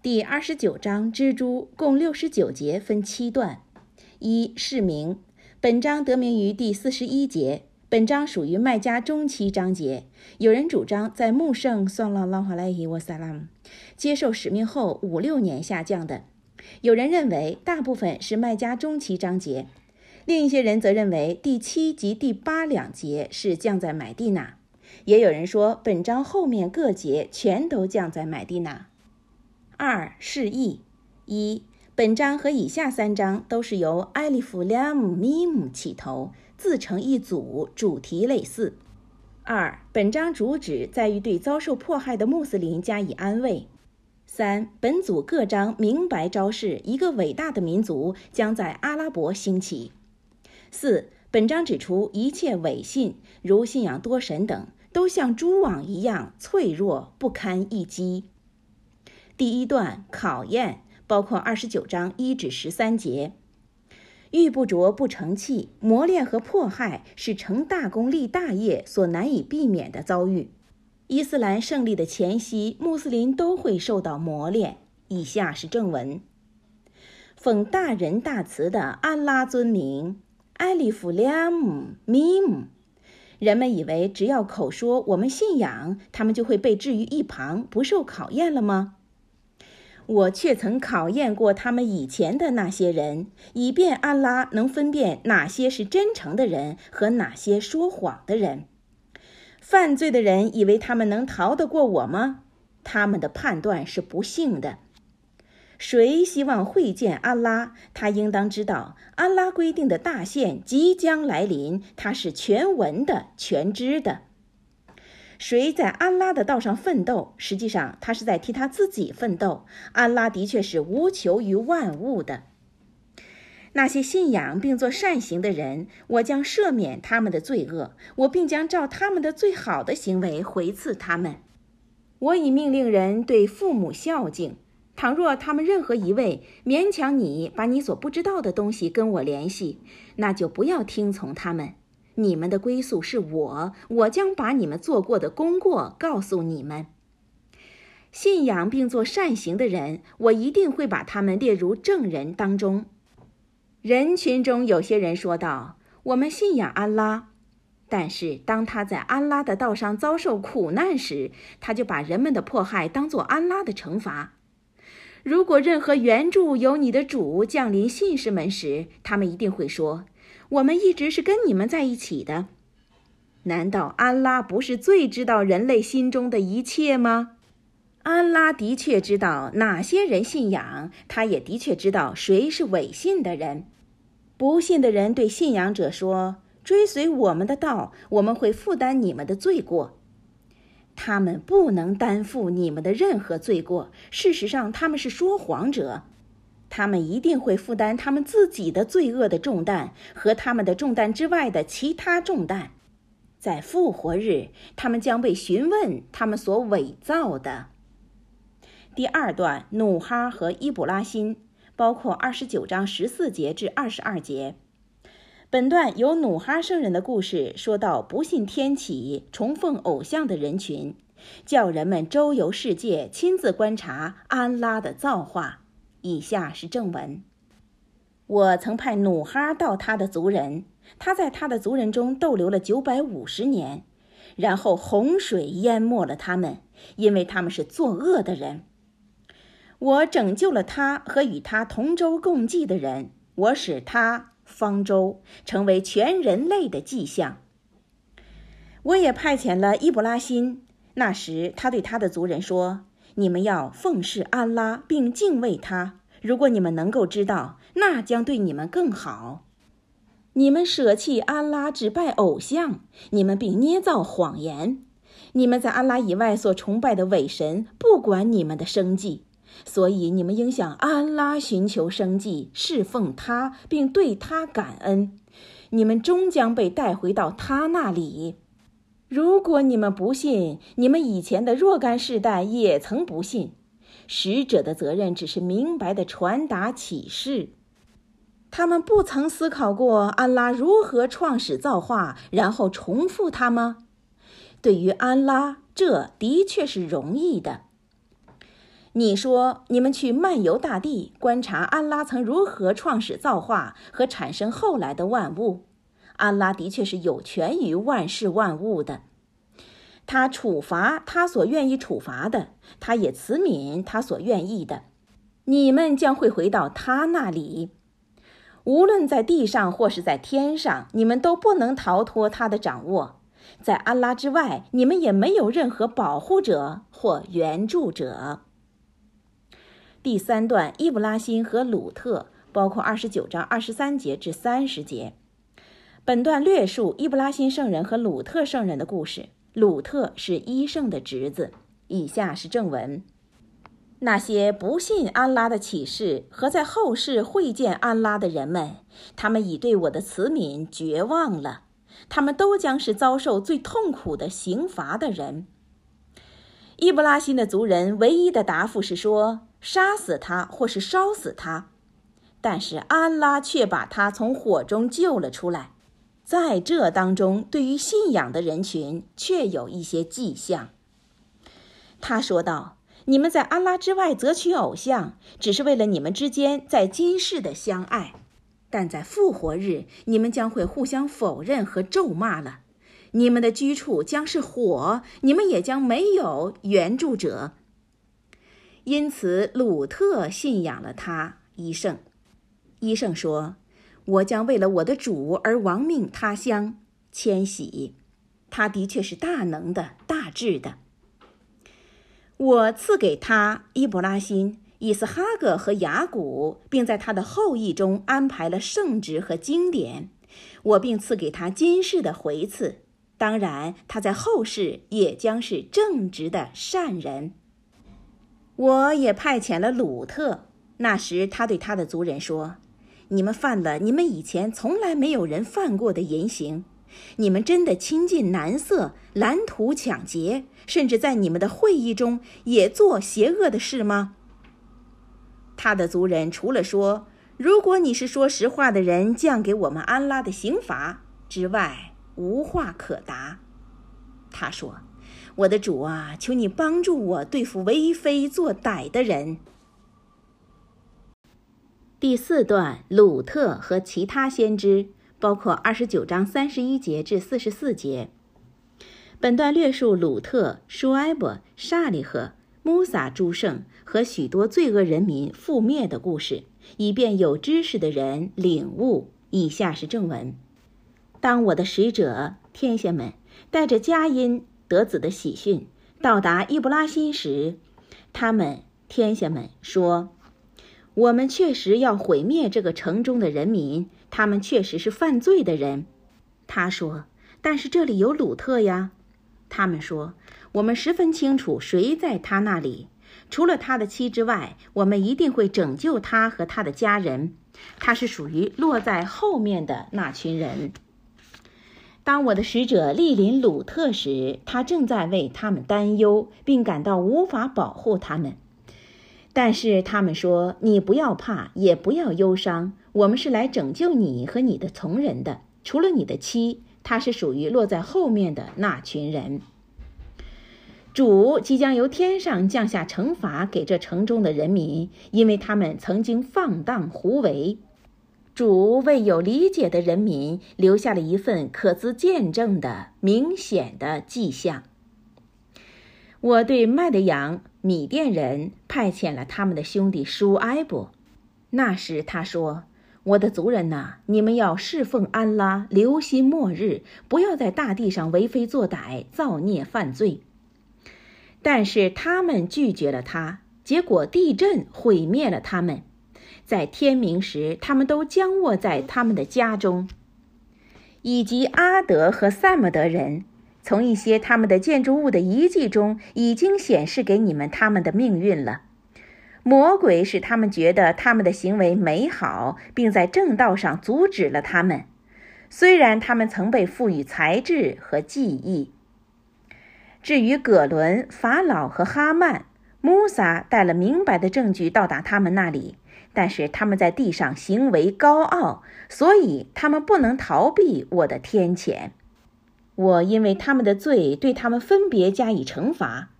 第二十九章蜘蛛共六十九节，分七段。一、释名。本章得名于第四十一节。本章属于麦加中期章节。有人主张在穆圣算了拉哈莱伊沃萨拉姆接受使命后五六年下降的。有人认为大部分是麦加中期章节。另一些人则认为第七及第八两节是降在买地那。也有人说本章后面各节全都降在买地那。二、释义。一、本章和以下三章都是由艾利夫、拉姆、米姆起头，自成一组，主题类似。二、本章主旨在于对遭受迫害的穆斯林加以安慰。三、本组各章明白昭示一个伟大的民族将在阿拉伯兴起。四、本章指出一切伪信，如信仰多神等，都像蛛网一样脆弱不堪一击。第一段考验包括二十九章一至十三节，玉不琢不成器，磨练和迫害是成大功立大业所难以避免的遭遇。伊斯兰胜利的前夕，穆斯林都会受到磨练。以下是正文：奉大仁大慈的安拉尊名，艾利夫、拉姆、米姆。人们以为只要口说我们信仰，他们就会被置于一旁，不受考验了吗？我却曾考验过他们以前的那些人，以便安拉能分辨哪些是真诚的人和哪些说谎的人。犯罪的人以为他们能逃得过我吗？他们的判断是不幸的。谁希望会见安拉，他应当知道，安拉规定的大限即将来临，他是全闻的、全知的。谁在安拉的道上奋斗，实际上他是在替他自己奋斗。安拉的确是无求于万物的。那些信仰并做善行的人，我将赦免他们的罪恶，我并将照他们的最好的行为回赐他们。我已命令人对父母孝敬。倘若他们任何一位勉强你把你所不知道的东西跟我联系，那就不要听从他们。你们的归宿是我，我将把你们做过的功过告诉你们。信仰并做善行的人，我一定会把他们列入证人当中。人群中有些人说道：“我们信仰安拉。”但是当他在安拉的道上遭受苦难时，他就把人们的迫害当作安拉的惩罚。如果任何援助由你的主降临信士们时，他们一定会说。我们一直是跟你们在一起的，难道安拉不是最知道人类心中的一切吗？安拉的确知道哪些人信仰，他也的确知道谁是伪信的人。不信的人对信仰者说：“追随我们的道，我们会负担你们的罪过。”他们不能担负你们的任何罪过。事实上，他们是说谎者。他们一定会负担他们自己的罪恶的重担和他们的重担之外的其他重担。在复活日，他们将被询问他们所伪造的。第二段，努哈和伊卜拉欣，包括二十九章十四节至二十二节。本段由努哈圣人的故事说到不信天启、崇奉偶像的人群，叫人们周游世界，亲自观察安拉的造化。以下是正文。我曾派努哈到他的族人，他在他的族人中逗留了九百五十年，然后洪水淹没了他们，因为他们是作恶的人。我拯救了他和与他同舟共济的人，我使他方舟成为全人类的迹象。我也派遣了伊布拉辛，那时他对他的族人说。你们要奉事安拉，并敬畏他。如果你们能够知道，那将对你们更好。你们舍弃安拉，只拜偶像，你们并捏造谎言。你们在安拉以外所崇拜的伪神，不管你们的生计，所以你们应向安拉寻求生计，侍奉他，并对他感恩。你们终将被带回到他那里。如果你们不信，你们以前的若干世代也曾不信。使者的责任只是明白的传达启示。他们不曾思考过安拉如何创始造化，然后重复它吗？对于安拉，这的确是容易的。你说你们去漫游大地，观察安拉曾如何创始造化和产生后来的万物。安拉的确是有权于万事万物的，他处罚他所愿意处罚的，他也慈悯他所愿意的。你们将会回到他那里，无论在地上或是在天上，你们都不能逃脱他的掌握。在安拉之外，你们也没有任何保护者或援助者。第三段，伊布拉辛和鲁特，包括二十九章二十三节至三十节。本段略述伊布拉辛圣人和鲁特圣人的故事。鲁特是伊圣的侄子。以下是正文：那些不信安拉的启示和在后世会见安拉的人们，他们已对我的慈悯绝望了。他们都将是遭受最痛苦的刑罚的人。伊布拉辛的族人唯一的答复是说。杀死他，或是烧死他，但是安拉却把他从火中救了出来。在这当中，对于信仰的人群，却有一些迹象。他说道：“你们在安拉之外择取偶像，只是为了你们之间在今世的相爱；但在复活日，你们将会互相否认和咒骂了。你们的居处将是火，你们也将没有援助者。”因此，鲁特信仰了他。伊圣，伊圣说：“我将为了我的主而亡命他乡迁徙。他的确是大能的、大智的。我赐给他伊布拉辛、伊斯哈格和雅古，并在他的后裔中安排了圣职和经典。我并赐给他今世的回赐。当然，他在后世也将是正直的善人。”我也派遣了鲁特。那时，他对他的族人说：“你们犯了你们以前从来没有人犯过的淫行。你们真的亲近男色、拦途抢劫，甚至在你们的会议中也做邪恶的事吗？”他的族人除了说：“如果你是说实话的人，降给我们安拉的刑罚之外，无话可答。”他说。我的主啊，求你帮助我对付为非作歹的人。第四段，鲁特和其他先知，包括二十九章三十一节至四十四节。本段略述鲁特、舒埃伯、沙利赫、穆萨诸圣和许多罪恶人民覆灭的故事，以便有知识的人领悟。以下是正文：当我的使者天使们带着佳音。得子的喜讯到达伊布拉辛时，他们天下们说：“我们确实要毁灭这个城中的人民，他们确实是犯罪的人。”他说：“但是这里有鲁特呀。”他们说：“我们十分清楚谁在他那里，除了他的妻之外，我们一定会拯救他和他的家人。他是属于落在后面的那群人。”当我的使者莅临鲁特时，他正在为他们担忧，并感到无法保护他们。但是他们说：“你不要怕，也不要忧伤，我们是来拯救你和你的从人的。除了你的妻，她是属于落在后面的那群人。主即将由天上降下惩罚给这城中的人民，因为他们曾经放荡胡为。”主为有理解的人民留下了一份可资见证的明显的迹象。我对麦德羊米甸人派遣了他们的兄弟舒埃伯。那时他说：“我的族人呐，你们要侍奉安拉，留心末日，不要在大地上为非作歹、造孽犯罪。”但是他们拒绝了他，结果地震毁灭了他们。在天明时，他们都僵卧在他们的家中，以及阿德和萨姆德人，从一些他们的建筑物的遗迹中，已经显示给你们他们的命运了。魔鬼使他们觉得他们的行为美好，并在正道上阻止了他们，虽然他们曾被赋予才智和记忆。至于葛伦、法老和哈曼，穆萨带了明白的证据到达他们那里。但是他们在地上行为高傲，所以他们不能逃避我的天谴。我因为他们的罪对他们分别加以惩罚。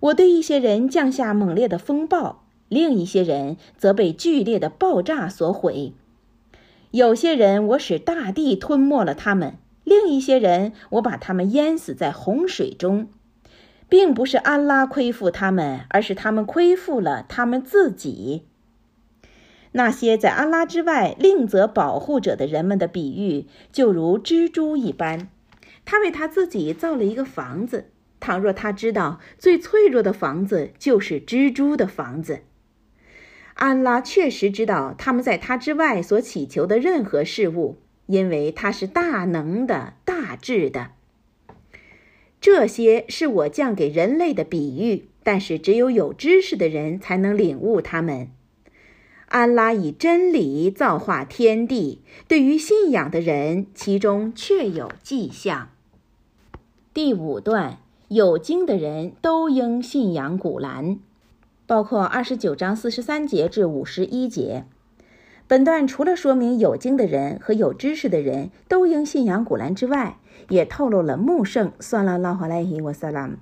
我对一些人降下猛烈的风暴，另一些人则被剧烈的爆炸所毁。有些人我使大地吞没了他们，另一些人我把他们淹死在洪水中。并不是安拉亏负他们，而是他们亏负了他们自己。那些在安拉之外另择保护者的人们的比喻，就如蜘蛛一般。他为他自己造了一个房子，倘若他知道最脆弱的房子就是蜘蛛的房子。安拉确实知道他们在他之外所祈求的任何事物，因为他是大能的、大智的。这些是我降给人类的比喻，但是只有有知识的人才能领悟他们。安拉以真理造化天地，对于信仰的人，其中确有迹象。第五段，有经的人都应信仰古兰，包括二十九章四十三节至五十一节。本段除了说明有经的人和有知识的人都应信仰古兰之外，也透露了穆圣算了拉哈莱希瓦萨拉姆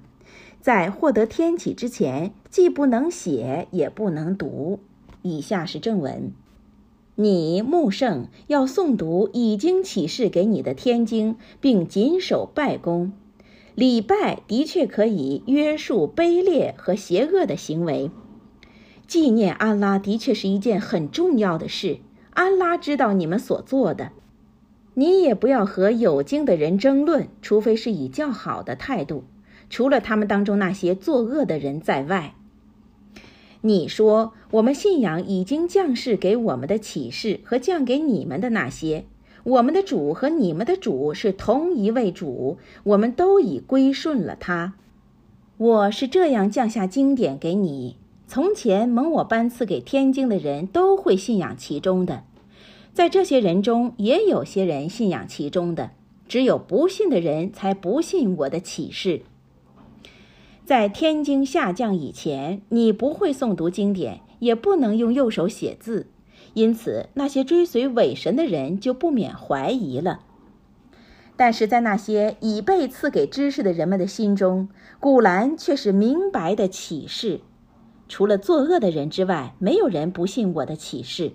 在获得天启之前，既不能写也不能读。以下是正文：你穆圣要诵读已经启示给你的天经，并谨守拜功。礼拜的确可以约束卑劣和邪恶的行为。纪念安拉的确是一件很重要的事。安拉知道你们所做的，你也不要和有经的人争论，除非是以较好的态度，除了他们当中那些作恶的人在外。你说，我们信仰已经降世给我们的启示和降给你们的那些，我们的主和你们的主是同一位主，我们都已归顺了他。我是这样降下经典给你。从前蒙我颁赐给天经的人都会信仰其中的，在这些人中也有些人信仰其中的，只有不信的人才不信我的启示。在天经下降以前，你不会诵读经典，也不能用右手写字，因此那些追随伪神的人就不免怀疑了。但是在那些已被赐给知识的人们的心中，古兰却是明白的启示。除了作恶的人之外，没有人不信我的启示。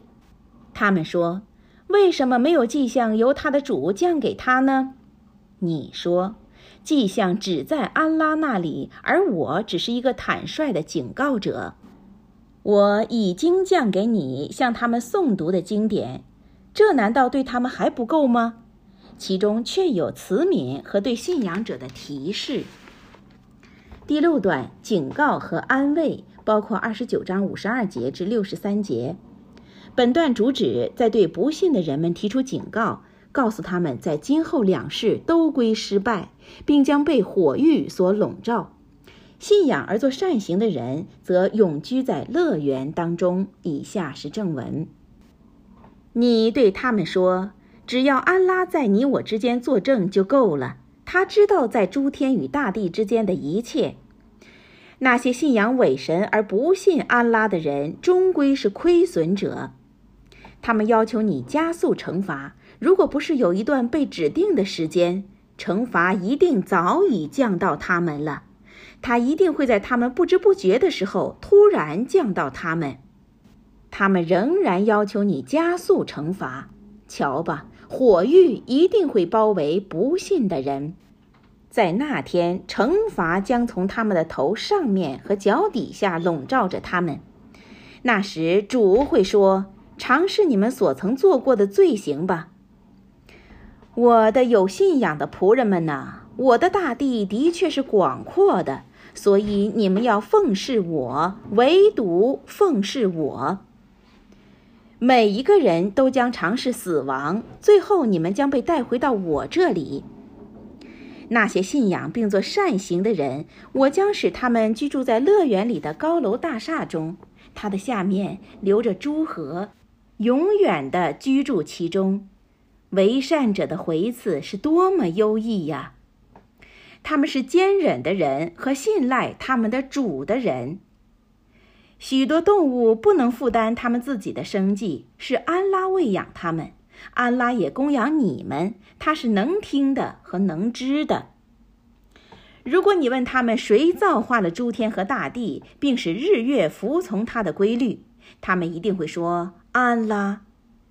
他们说：“为什么没有迹象由他的主降给他呢？”你说：“迹象只在安拉那里，而我只是一个坦率的警告者。我已经降给你向他们诵读的经典，这难道对他们还不够吗？其中却有慈悯和对信仰者的提示。”第六段警告和安慰。包括二十九章五十二节至六十三节，本段主旨在对不信的人们提出警告，告诉他们在今后两世都归失败，并将被火狱所笼罩；信仰而做善行的人则永居在乐园当中。以下是正文：你对他们说，只要安拉在你我之间作证就够了，他知道在诸天与大地之间的一切。那些信仰伪神而不信安拉的人，终归是亏损者。他们要求你加速惩罚，如果不是有一段被指定的时间，惩罚一定早已降到他们了。他一定会在他们不知不觉的时候突然降到他们。他们仍然要求你加速惩罚。瞧吧，火狱一定会包围不信的人。在那天，惩罚将从他们的头上面和脚底下笼罩着他们。那时，主会说：“尝试你们所曾做过的罪行吧。”我的有信仰的仆人们呐，我的大地的确是广阔的，所以你们要奉侍我，唯独奉侍我。每一个人都将尝试死亡，最后你们将被带回到我这里。那些信仰并做善行的人，我将使他们居住在乐园里的高楼大厦中，它的下面流着诸河，永远的居住其中。为善者的回赐是多么优异呀！他们是坚忍的人和信赖他们的主的人。许多动物不能负担他们自己的生计，是安拉喂养他们。安拉也供养你们，他是能听的和能知的。如果你问他们谁造化了诸天和大地，并使日月服从他的规律，他们一定会说安拉。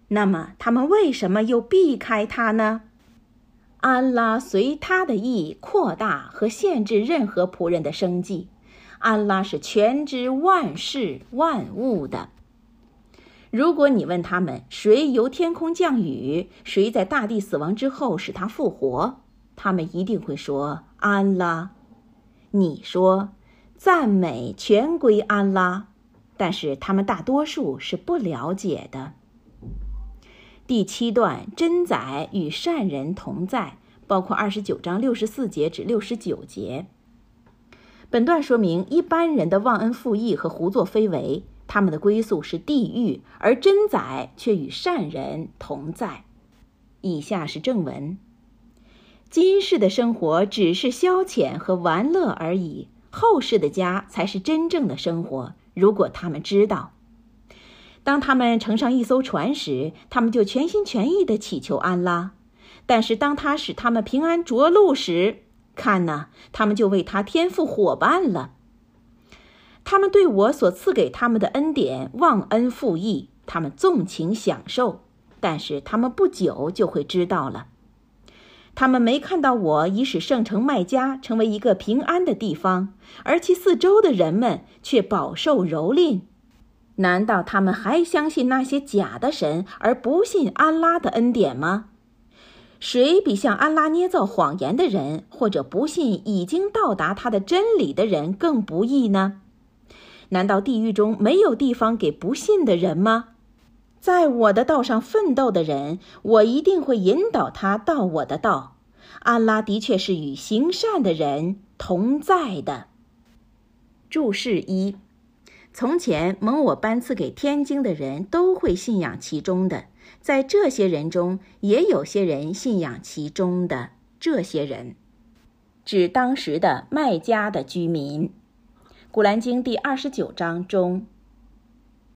那么他们为什么又避开他呢？安拉随他的意扩大和限制任何仆人的生计。安拉是全知万事万物的。如果你问他们谁由天空降雨，谁在大地死亡之后使他复活，他们一定会说安拉。你说赞美全归安拉，但是他们大多数是不了解的。第七段真宰与善人同在，包括二十九章六十四节至六十九节。本段说明一般人的忘恩负义和胡作非为。他们的归宿是地狱，而真宰却与善人同在。以下是正文：今世的生活只是消遣和玩乐而已，后世的家才是真正的生活。如果他们知道，当他们乘上一艘船时，他们就全心全意地祈求安拉；但是当他使他们平安着陆时，看呐，他们就为他添付伙伴了。他们对我所赐给他们的恩典忘恩负义，他们纵情享受，但是他们不久就会知道了。他们没看到我已使圣城麦加成为一个平安的地方，而其四周的人们却饱受蹂躏。难道他们还相信那些假的神，而不信安拉的恩典吗？谁比向安拉捏造谎言的人，或者不信已经到达他的真理的人更不义呢？难道地狱中没有地方给不信的人吗？在我的道上奋斗的人，我一定会引导他到我的道。安拉的确是与行善的人同在的。注释一：从前蒙我颁赐给天津的人都会信仰其中的，在这些人中也有些人信仰其中的。这些人指当时的麦家的居民。古兰经第二十九章中。